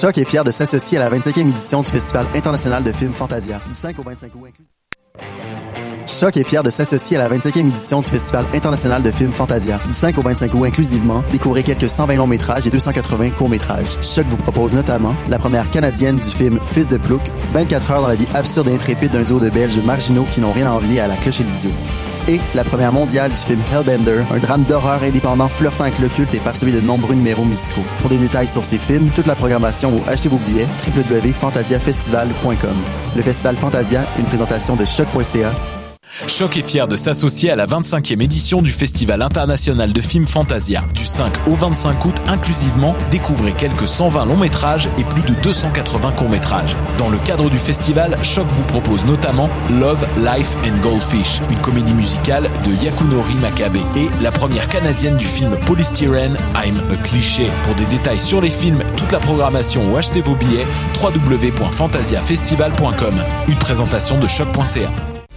Choc est fier de s'associer à la 25e édition du Festival international de films Fantasia, du 5 au 25 août est fier de s'associer à la 25e édition du Festival international de films Fantasia, du 5 au 25 août inclusivement. Découvrez quelques 120 longs métrages et 280 courts métrages. Choc vous propose notamment la première canadienne du film Fils de Plouc, 24 heures dans la vie absurde et intrépide d'un duo de Belges marginaux qui n'ont rien à envier à la cloche et l'idiot et la première mondiale du film Hellbender, un drame d'horreur indépendant flirtant avec le culte et parsemé de nombreux numéros musicaux. Pour des détails sur ces films, toute la programmation ou achetez vos billets, www.fantasiafestival.com. Le festival Fantasia, une présentation de choc.ca Choc est fier de s'associer à la 25e édition du Festival international de films Fantasia. Du 5 au 25 août inclusivement, découvrez quelques 120 longs métrages et plus de 280 courts métrages. Dans le cadre du festival, Choc vous propose notamment Love, Life and Goldfish, une comédie musicale de Yakunori Makabe et la première canadienne du film Polystyrene, I'm a Cliché. Pour des détails sur les films, toute la programmation ou achetez vos billets, www.fantasiafestival.com. Une présentation de choc.ca.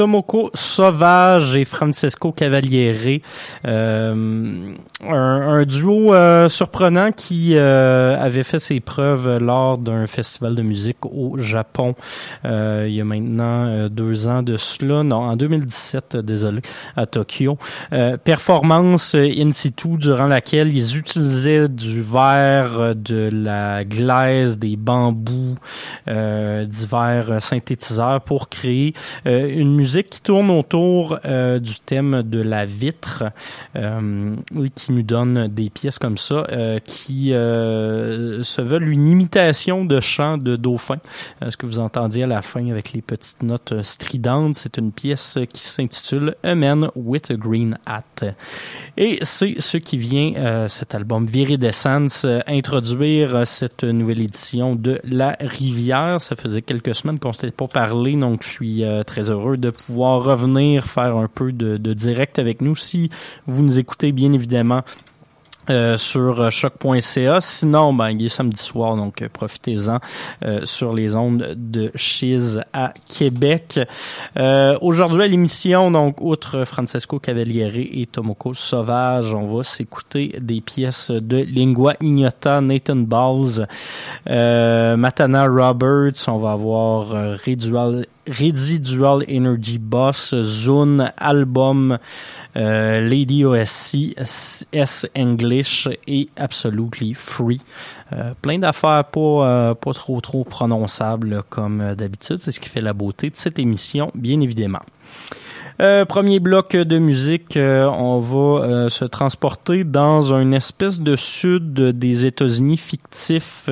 Tomoko Sauvage et Francesco Cavaliere. Euh, un, duo euh, surprenant qui euh, avait fait ses preuves lors d'un festival de musique au Japon il y a maintenant deux ans de cela. Non, en 2017, désolé, à Tokyo. performance in situ durant laquelle ils utilisaient du verre, de la glaise, des bambous, divers synthétiseurs pour créer une musique qui tourne autour euh, du thème de la vitre, euh, qui nous donne des pièces comme ça, euh, qui euh, se veulent une imitation de chant de dauphin. ce que vous entendiez à la fin avec les petites notes stridentes, c'est une pièce qui s'intitule A Man with a Green Hat. Et c'est ce qui vient, cet album Viridescence, introduire cette nouvelle édition de La Rivière. Ça faisait quelques semaines qu'on s'était pas parlé, donc je suis très heureux de pouvoir revenir faire un peu de, de direct avec nous. Si vous nous écoutez, bien évidemment, euh, sur euh, choc.ca. Sinon, ben, il est samedi soir, donc euh, profitez-en sur les ondes de Chiz à Québec. Aujourd'hui à l'émission, donc, outre Francesco Cavaliere et Tomoko Sauvage, on va s'écouter des pièces de Lingua Ignota, Nathan Balls, Matana Roberts, on va avoir Residual, Residual Energy Boss, Zone, Album, euh, Lady OSC, S English et Absolutely Free. Euh, plein d'affaires pas, euh, pas trop trop prononçables comme d'habitude. C'est ce qui fait la beauté de cette émission, bien évidemment. premier bloc de musique, on va se transporter dans une espèce de sud des États-Unis fictif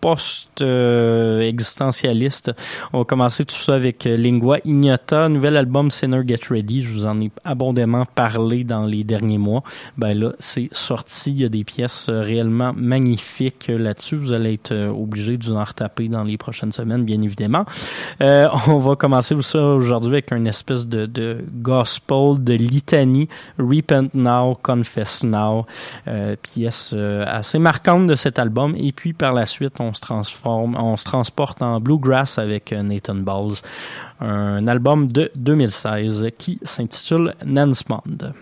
post-existentialiste. On va commencer tout ça avec euh, Lingua Ignota, nouvel album Sinner Get Ready. Je vous en ai abondamment parlé dans les derniers mois. Ben là, c'est sorti. Il y a des pièces euh, réellement magnifiques là-dessus. Vous allez être euh, obligé de en retaper dans les prochaines semaines, bien évidemment. on va commencer ça aujourd'hui avec une espèce de, de gospel, de litanie. Repent Now, Confess Now. pièce assez marquante de cet album. Et puis par la suite, on on se transforme, on se transporte en bluegrass avec euh, Nathan Balls, un album de 2016 qui s'intitule Nansmond.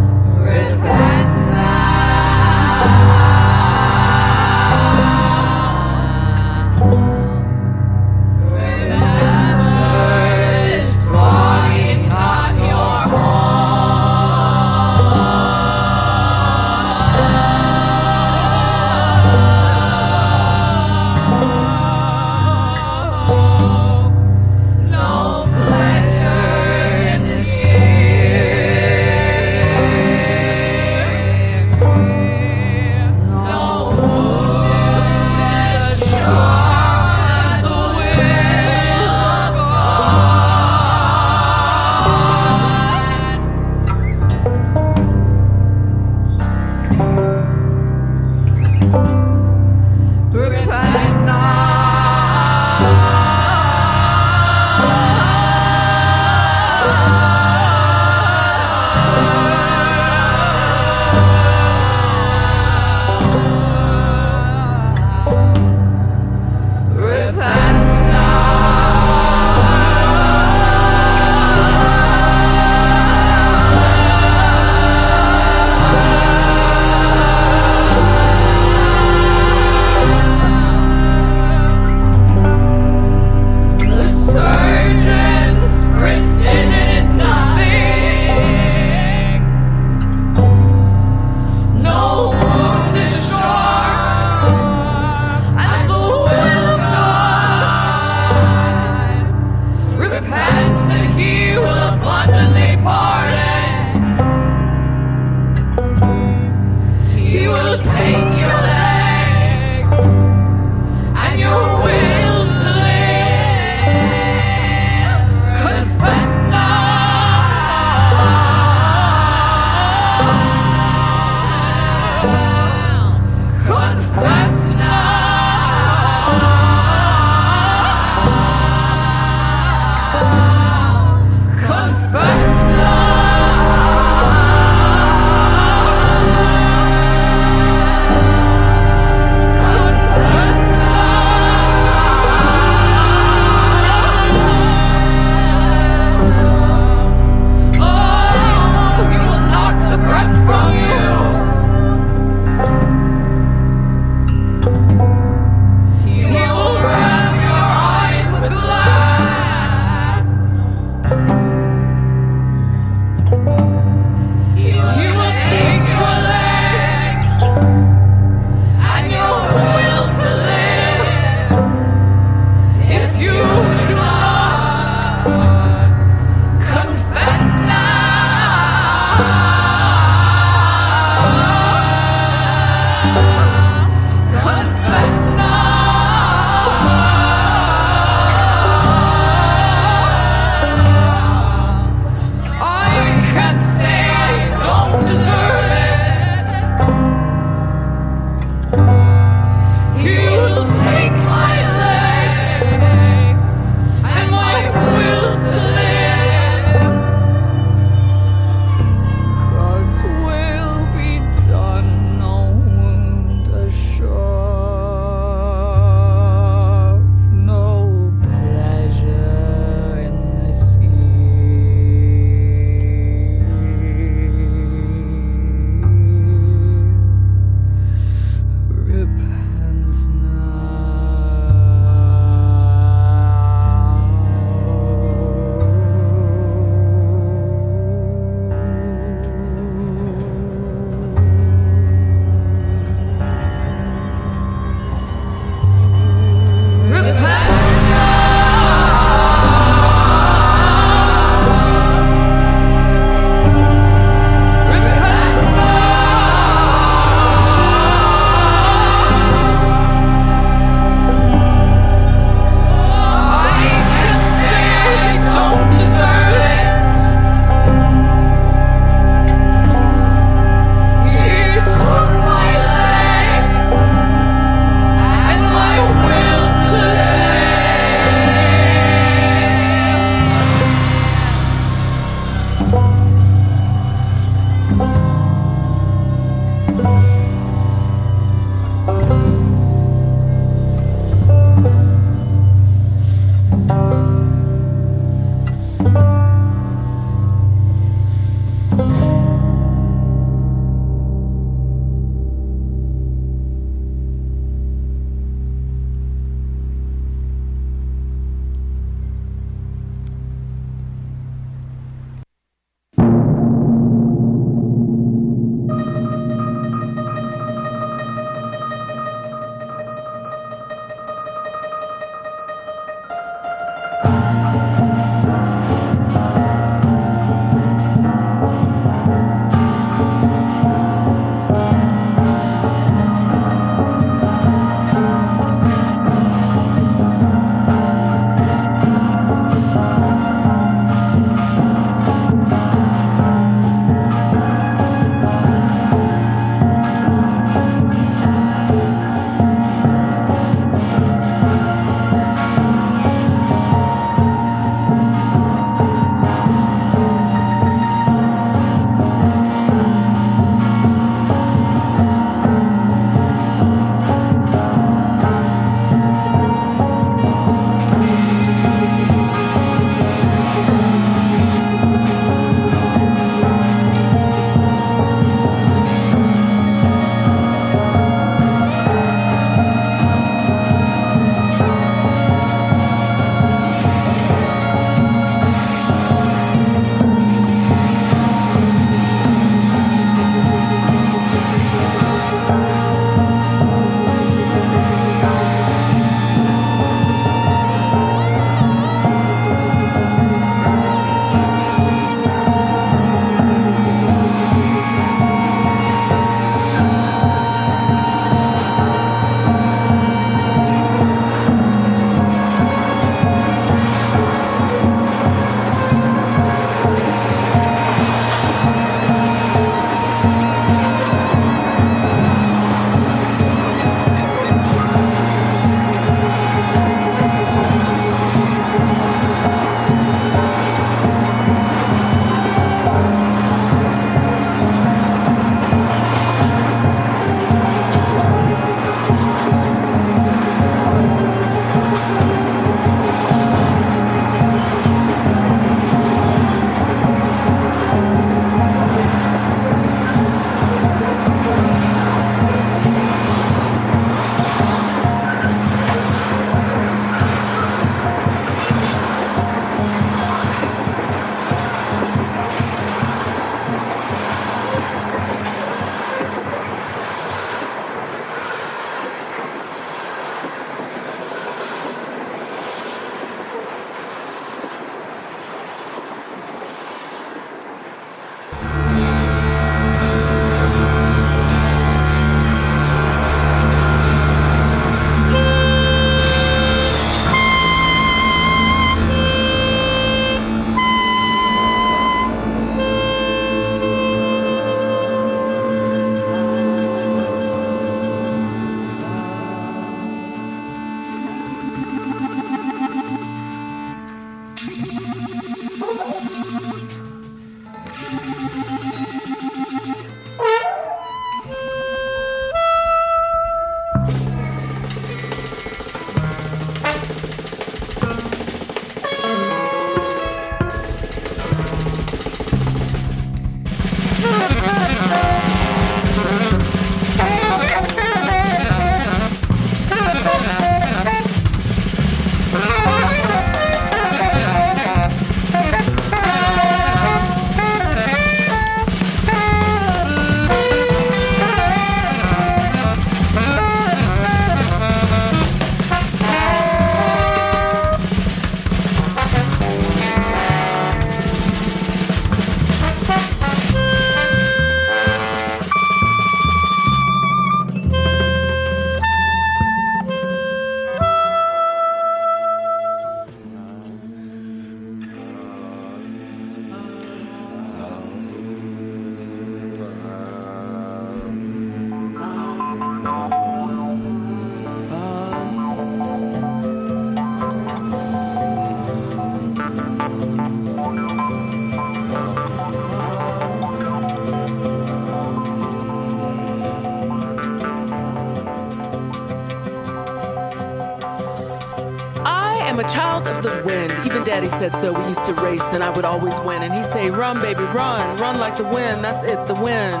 Of the wind. Even daddy said so. We used to race and I would always win. And he'd say, Run, baby, run, run like the wind. That's it, the wind.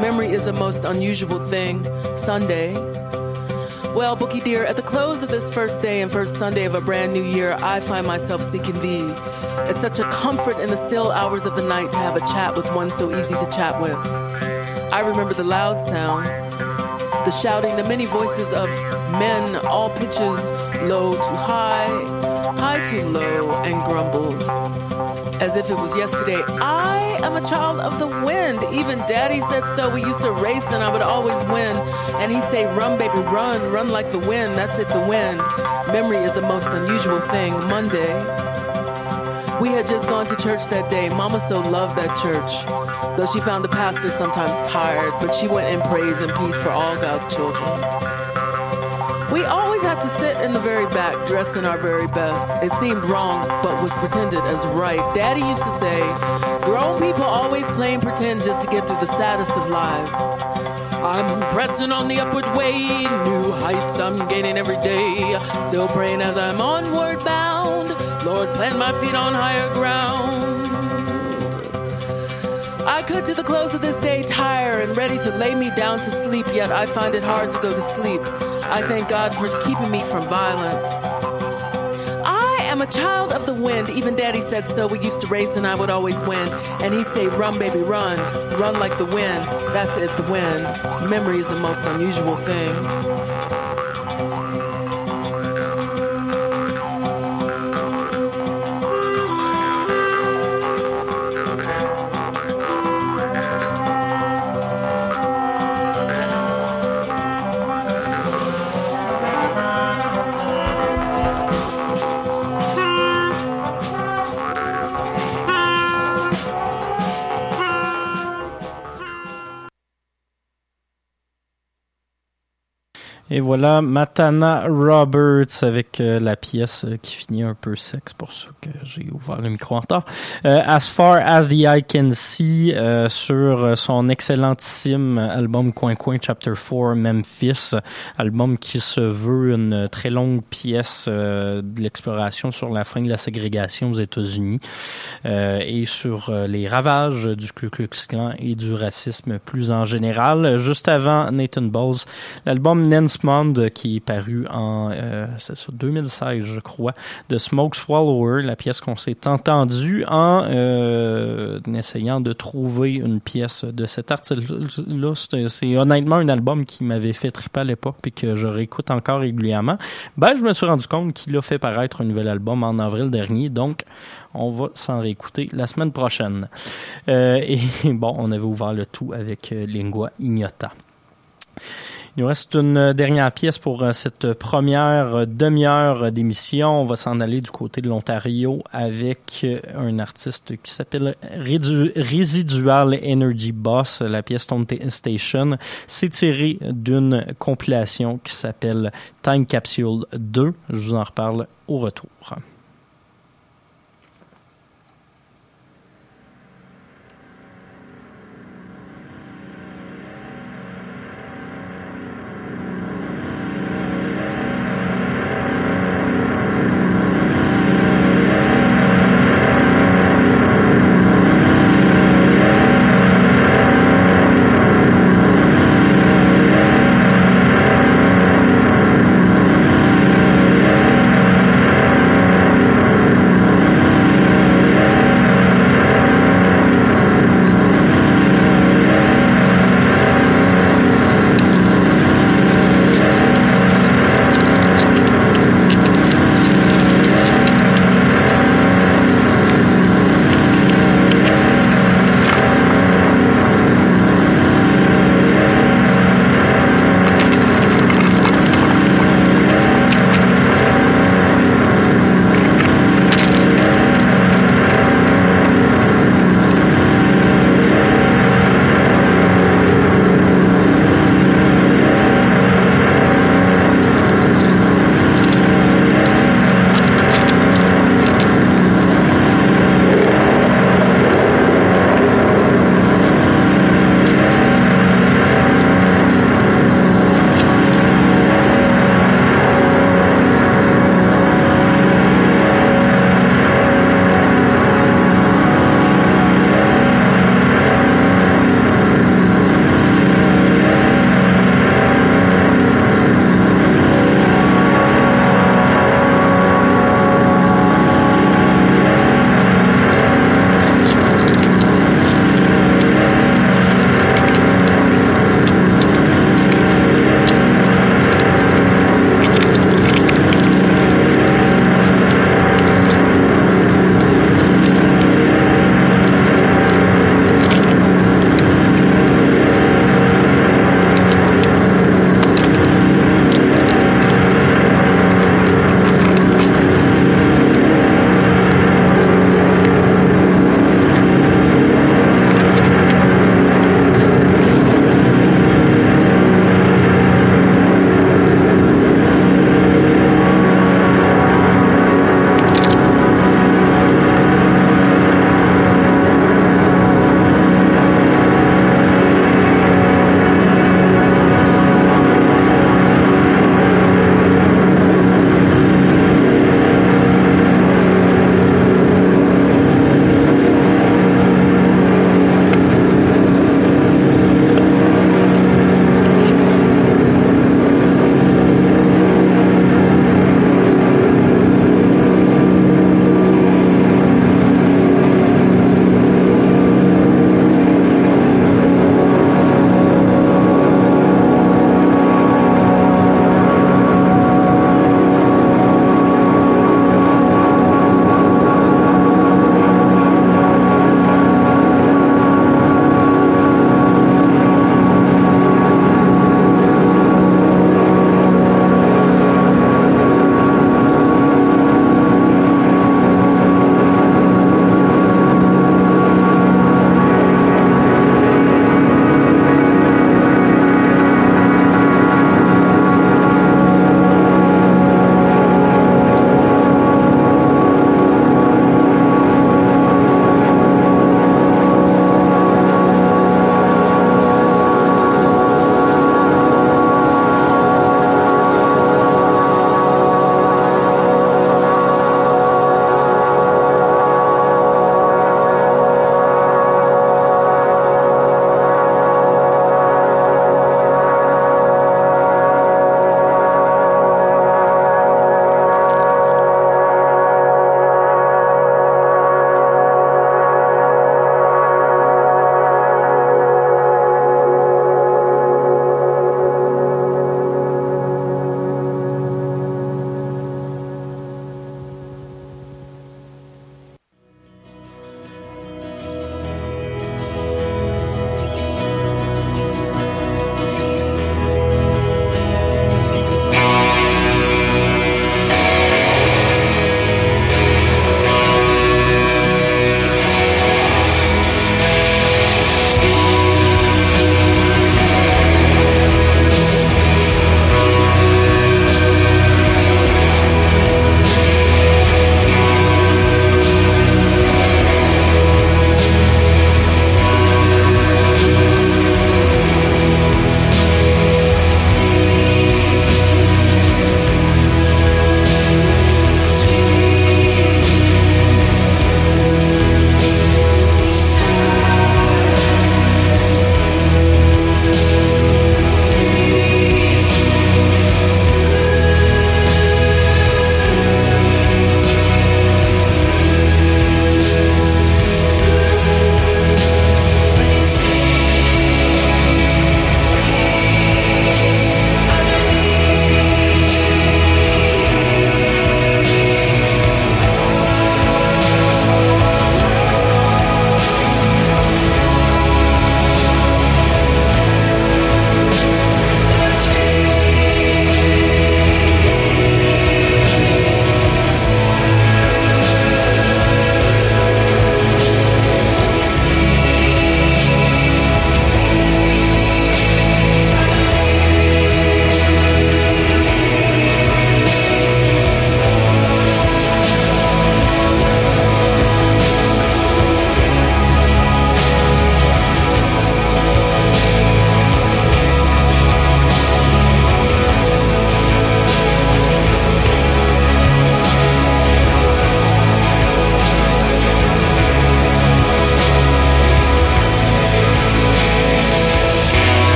Memory is a most unusual thing. Sunday. Well, Bookie dear, at the close of this first day and first Sunday of a brand new year, I find myself seeking thee. It's such a comfort in the still hours of the night to have a chat with one so easy to chat with. I remember the loud sounds, the shouting, the many voices of men, all pitches, low to high, high to low, and grumbled. As if it was yesterday, I am a child of the wind. Even daddy said so. We used to race and I would always win. And he'd say, Run, baby, run, run like the wind. That's it, the wind. Memory is the most unusual thing. Monday. We had just gone to church that day. Mama so loved that church. Though she found the pastor sometimes tired, but she went in praise and peace for all God's children. We always had to sit in the very back, dressed in our very best. It seemed wrong, but was pretended as right. Daddy used to say, grown people always playing pretend just to get through the saddest of lives. I'm pressing on the upward way, new heights I'm gaining every day. Still praying as I'm onward bound. Lord, plant my feet on higher ground. I could to the close of this day tire and ready to lay me down to sleep, yet I find it hard to go to sleep. I thank God for keeping me from violence. I am a child of the wind. Even daddy said so. We used to race and I would always win. And he'd say, Run, baby, run. Run like the wind. That's it, the wind. Memory is the most unusual thing. Voilà, Matana Roberts avec euh, la pièce euh, qui finit un peu c'est pour ça que j'ai ouvert le micro en retard. Euh, as Far As The Eye Can See euh, sur son excellentissime album Coin Coin Chapter 4 Memphis, album qui se veut une très longue pièce de l'exploration sur la fin de la ségrégation aux États-Unis et sur les ravages du Ku Klux Klan et du racisme plus en général. Juste avant Nathan Bowles, l'album Nance Qui est paru en euh, 2016, je crois, de Smoke Swallower, la pièce qu'on s'est entendu en euh, essayant de trouver une pièce de cet artiste-là. C'est honnêtement un album qui m'avait fait triper à l'époque et que je réécoute encore régulièrement. Ben, je me suis rendu compte qu'il a fait paraître un nouvel album en avril dernier, donc on va s'en réécouter la semaine prochaine. Euh, et bon, on avait ouvert le tout avec euh, Lingua Ignota. Il nous reste une dernière pièce pour euh, cette première demi-heure d'émission. On va s'en aller du côté de l'Ontario avec euh, un artiste qui s'appelle Residual Energy Boss. La pièce Stone Station, c'est tiré d'une compilation qui s'appelle Time Capsule 2. Je vous en reparle au retour.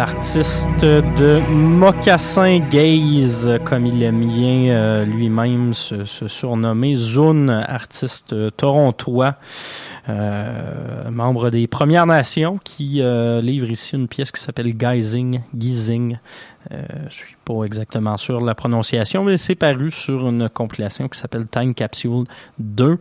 Artiste de Mocassin Gaze, comme il aime bien euh, lui-même se, surnommer, Zone, artiste torontois, euh, membre des Premières Nations, qui euh, livre ici une pièce qui s'appelle Geising, Gizing. Euh, je suis pas exactement sûr de la prononciation, mais c'est paru sur une compilation qui s'appelle Time Capsule 2.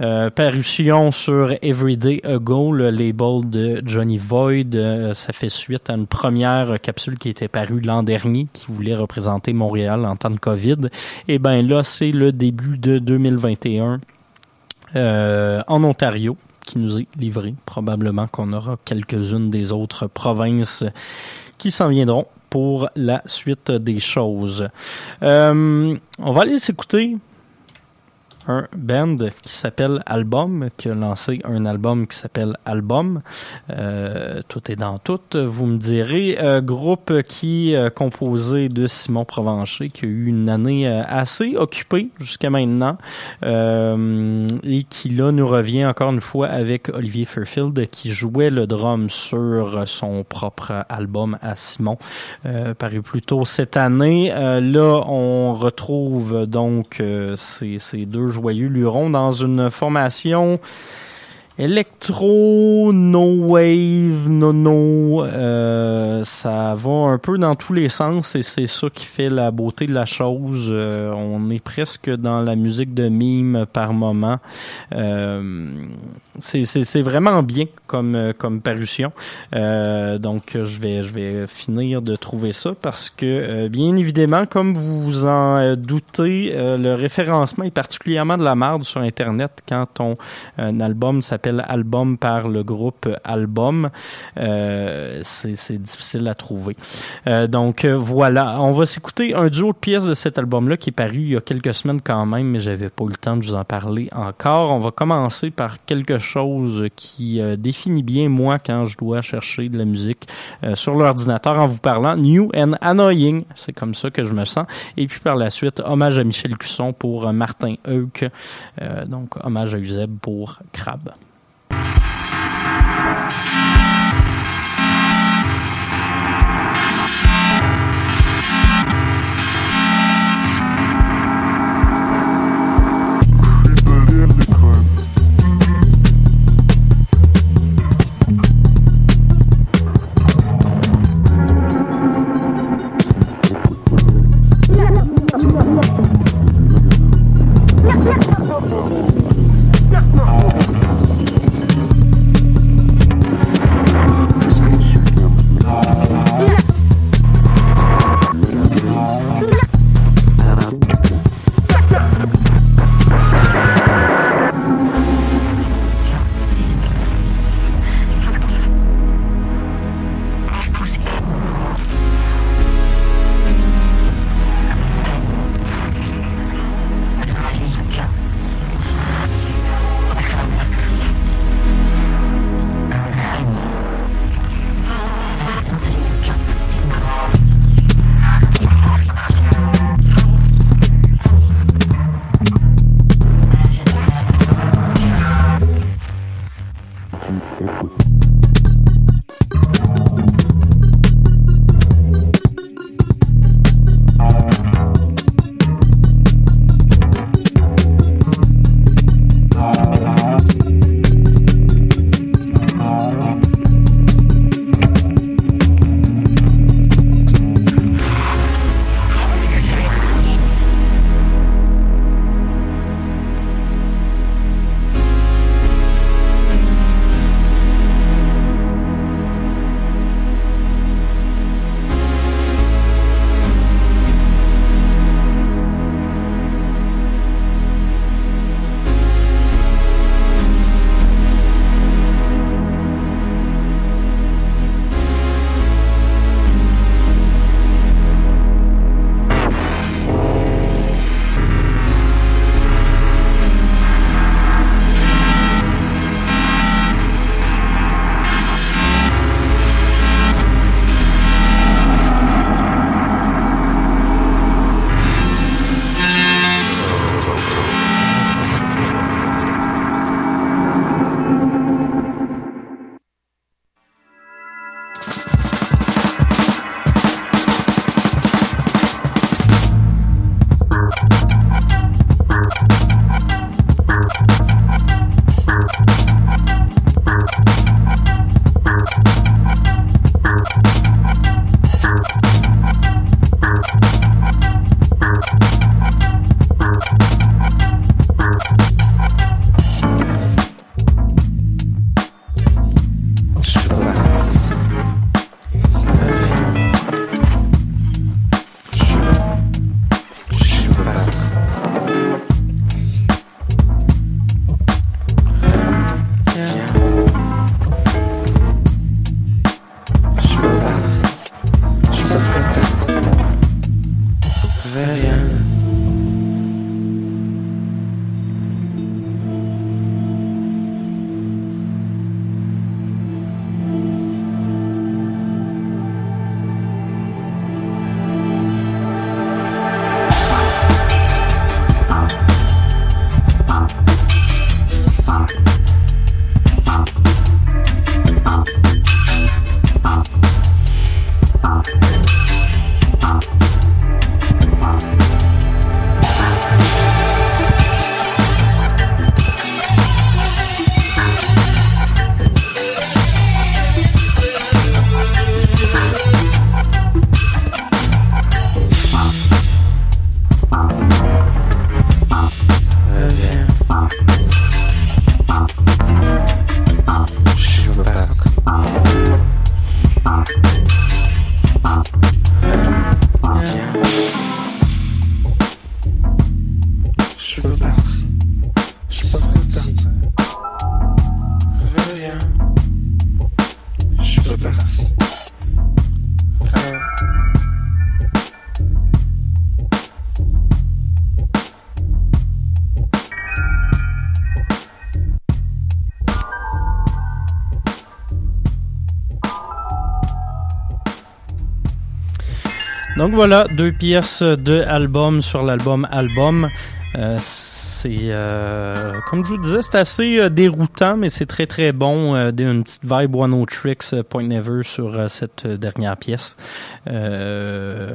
Euh, parution sur Everyday Ago, le label de Johnny Void. Ça fait suite à une première capsule qui était parue l'an dernier, qui voulait représenter Montréal en temps de COVID. Et ben là, c'est le début de 2021 euh, en Ontario qui nous est livré. Probablement qu'on aura quelques-unes des autres provinces qui s'en viendront pour la suite des choses. Euh, on va aller s'écouter un band qui s'appelle Album, qui a lancé un album qui s'appelle Album. Euh, tout est dans tout, vous me direz. Euh, groupe qui est composé de Simon Provencher, qui a eu une année euh, assez occupée jusqu'à maintenant, euh, et qui là nous revient encore une fois avec Olivier Fairfield, qui jouait le drum sur son propre album à Simon, euh, paru plus tôt cette année. là, on retrouve donc ces, ces deux joyeux lurons dans une formation électro, no wave, no no, euh, ça va un peu dans tous les sens et c'est ça qui fait la beauté de la chose. Euh, on est presque dans la musique de mime par moment. Euh, c'est vraiment bien comme comme parution. Euh, donc je vais je vais finir de trouver ça parce que euh, bien évidemment comme vous vous en doutez, le référencement est particulièrement de la merde sur internet quand ton un album s'appelle Album par le groupe Album. Euh, c'est difficile à trouver. Euh, donc euh, voilà, on va s'écouter un duo de pièces de cet album-là qui est paru il y a quelques semaines quand même, mais j'avais pas eu le temps de vous en parler encore. On va commencer par quelque chose qui définit bien moi quand je dois chercher de la musique sur l'ordinateur en vous parlant. New and Annoying, c'est comme ça que je me sens. Et puis par la suite, hommage à Michel Cusson pour Martin Heuk. donc hommage à Uzeb pour Bye. Donc voilà, deux pièces de album sur l'album Album. Euh, c'est euh, comme je vous disais, c'est assez euh, déroutant, mais c'est très très bon. Euh, une petite vibe One O Tricks euh, Point Never sur cette dernière pièce.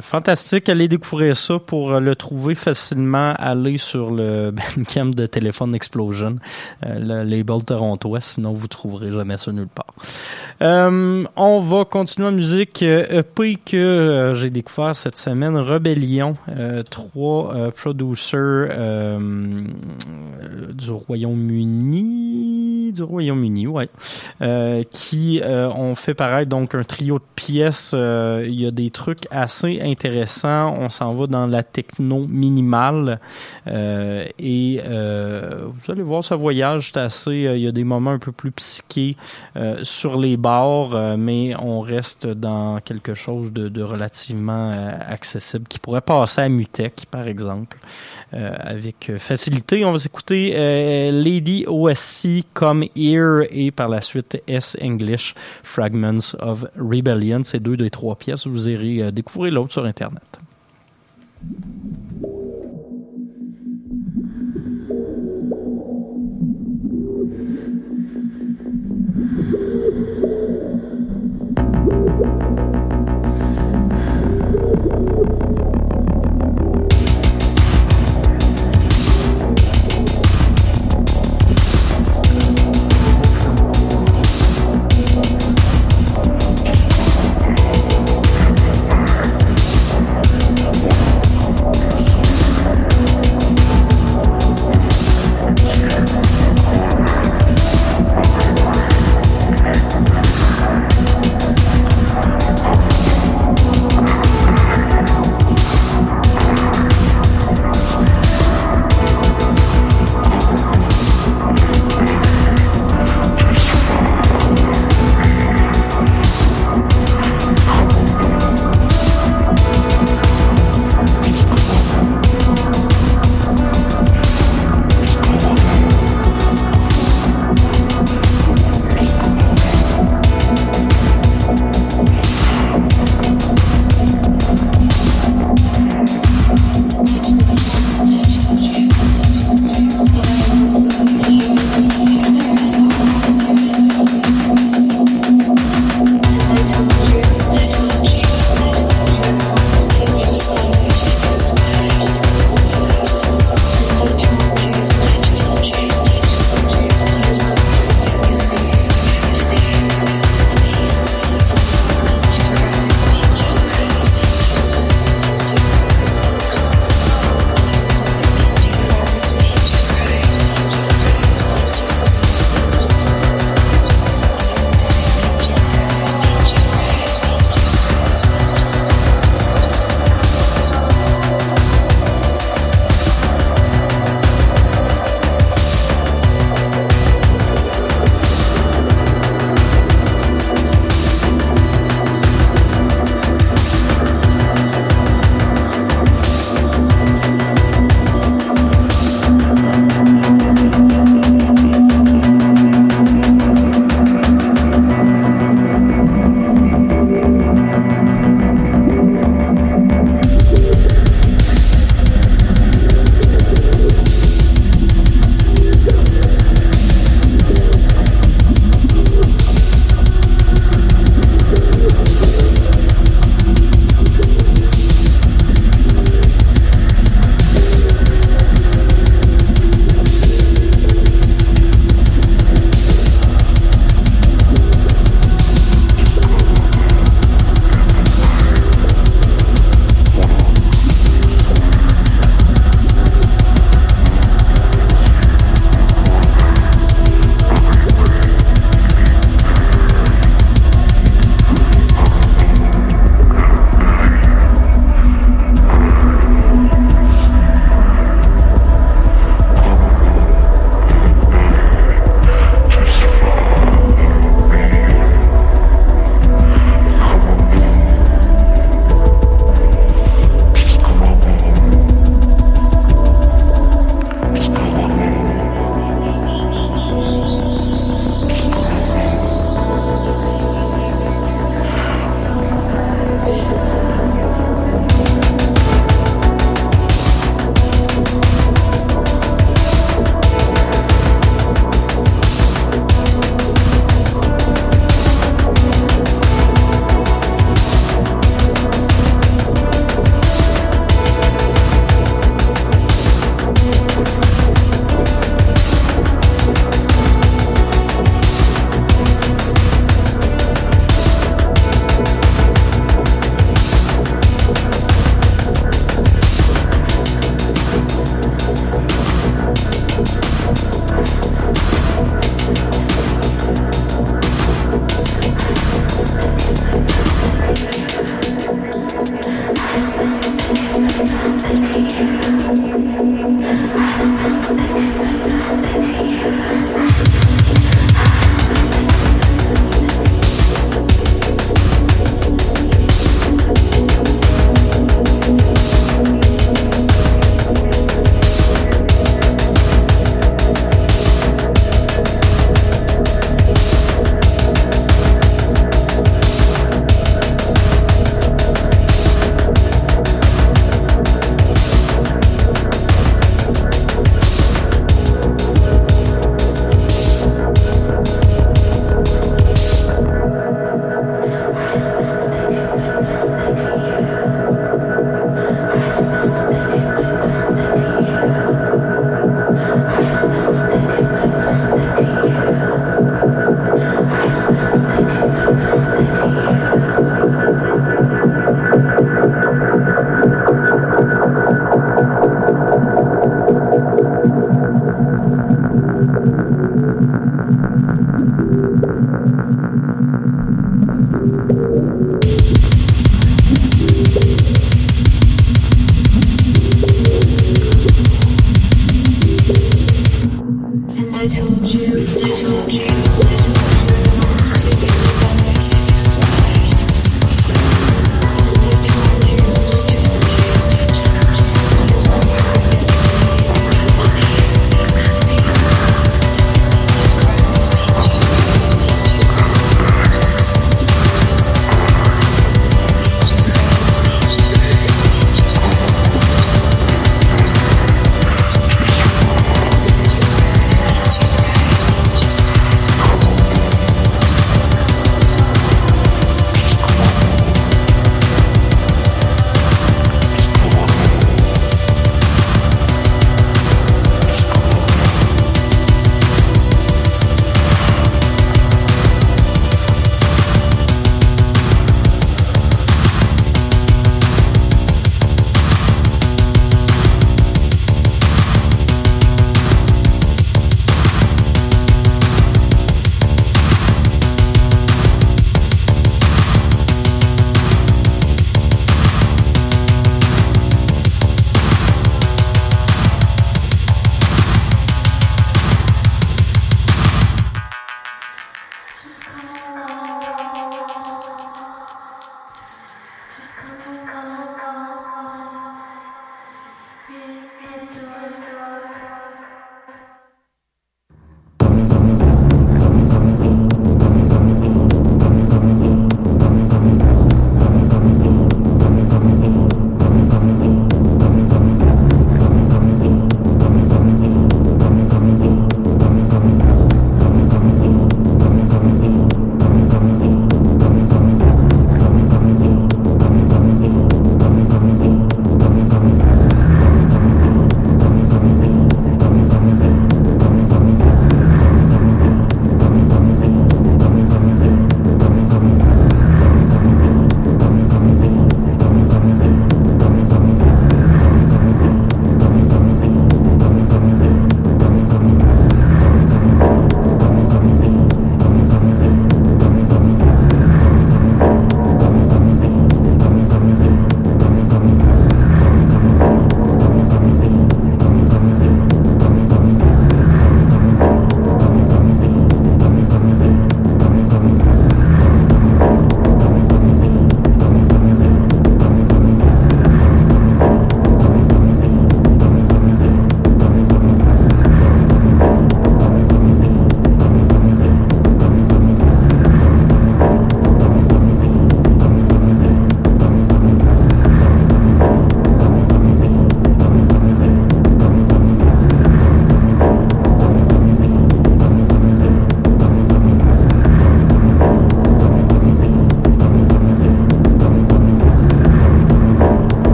fantastique, allez découvrir ça pour le trouver facilement. Allez sur le Bandcamp de Telephone Explosion, le label torontois, sinon vous trouverez jamais ça nulle part. on va continuer en musique EP que j'ai découvert cette semaine, Rebellion, trois producers euh, du Royaume-Uni, du Royaume-Uni, ouais, euh, qui euh, ont fait pareil donc un trio de pièces. il y a des trucs assez intéressants. On s'en va dans la techno minimale et vous allez voir ce voyage, assez. il y a des moments un peu plus psychés sur les bords, mais on reste dans quelque chose de, de relativement accessible qui pourrait passer à Mutech, par exemple. Euh, avec facilité on va s'écouter euh, Lady OSC, Come Here et par la suite S English, Fragments of Rebellion. C'est deux des trois pièces. Vous irez euh, découvrir l'autre sur Internet.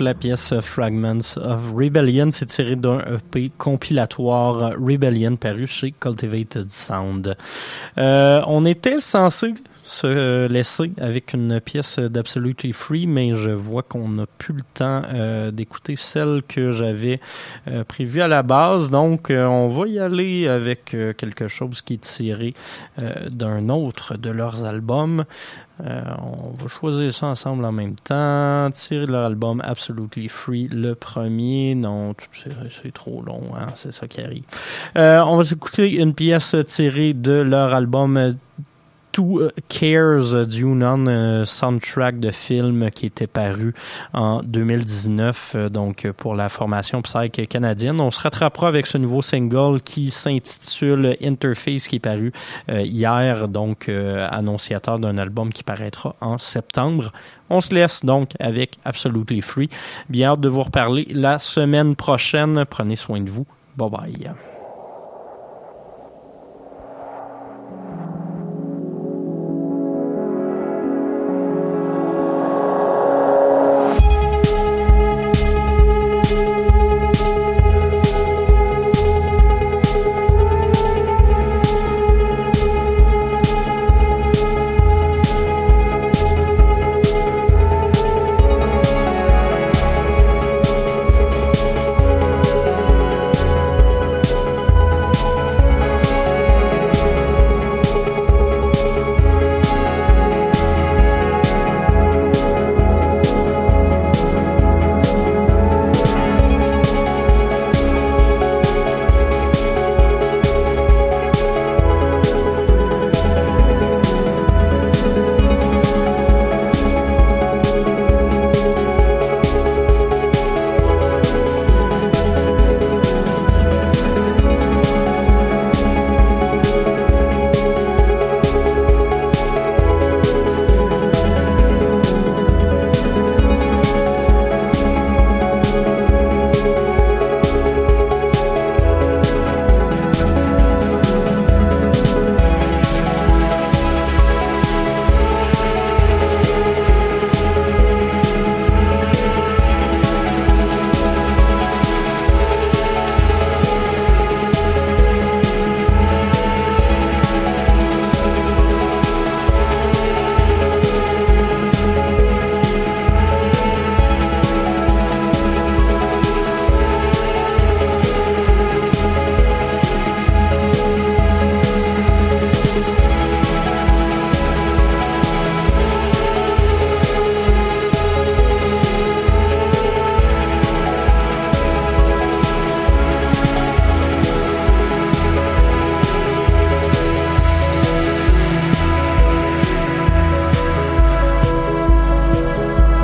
La pièce Fragments of Rebellion, c'est tiré d'un EP compilatoire Rebellion paru chez Cultivated Sound. Euh, on était censé se laisser avec une pièce d'Absolutely Free, mais je vois qu'on n'a plus le temps euh, d'écouter celle que j'avais euh, prévue à la base. Donc, euh, on va y aller avec quelque chose qui est tiré d'un autre de leurs albums. On va choisir ça ensemble en même temps. Tirer de leur album Absolutely Free, le premier. Non, c'est trop long, hein? c'est ça qui arrive. On va écouter une pièce tirée de leur album Two Cares euh, du non euh, soundtrack de film qui était paru en 2019 euh, donc pour la formation Psych canadienne. On se rattrapera avec ce nouveau single qui s'intitule Interface qui est paru hier donc annonciateur d'un album qui paraîtra en septembre. On se laisse donc avec Absolutely Free. Bien hâte de vous reparler la semaine prochaine. Prenez soin de vous. Bye bye.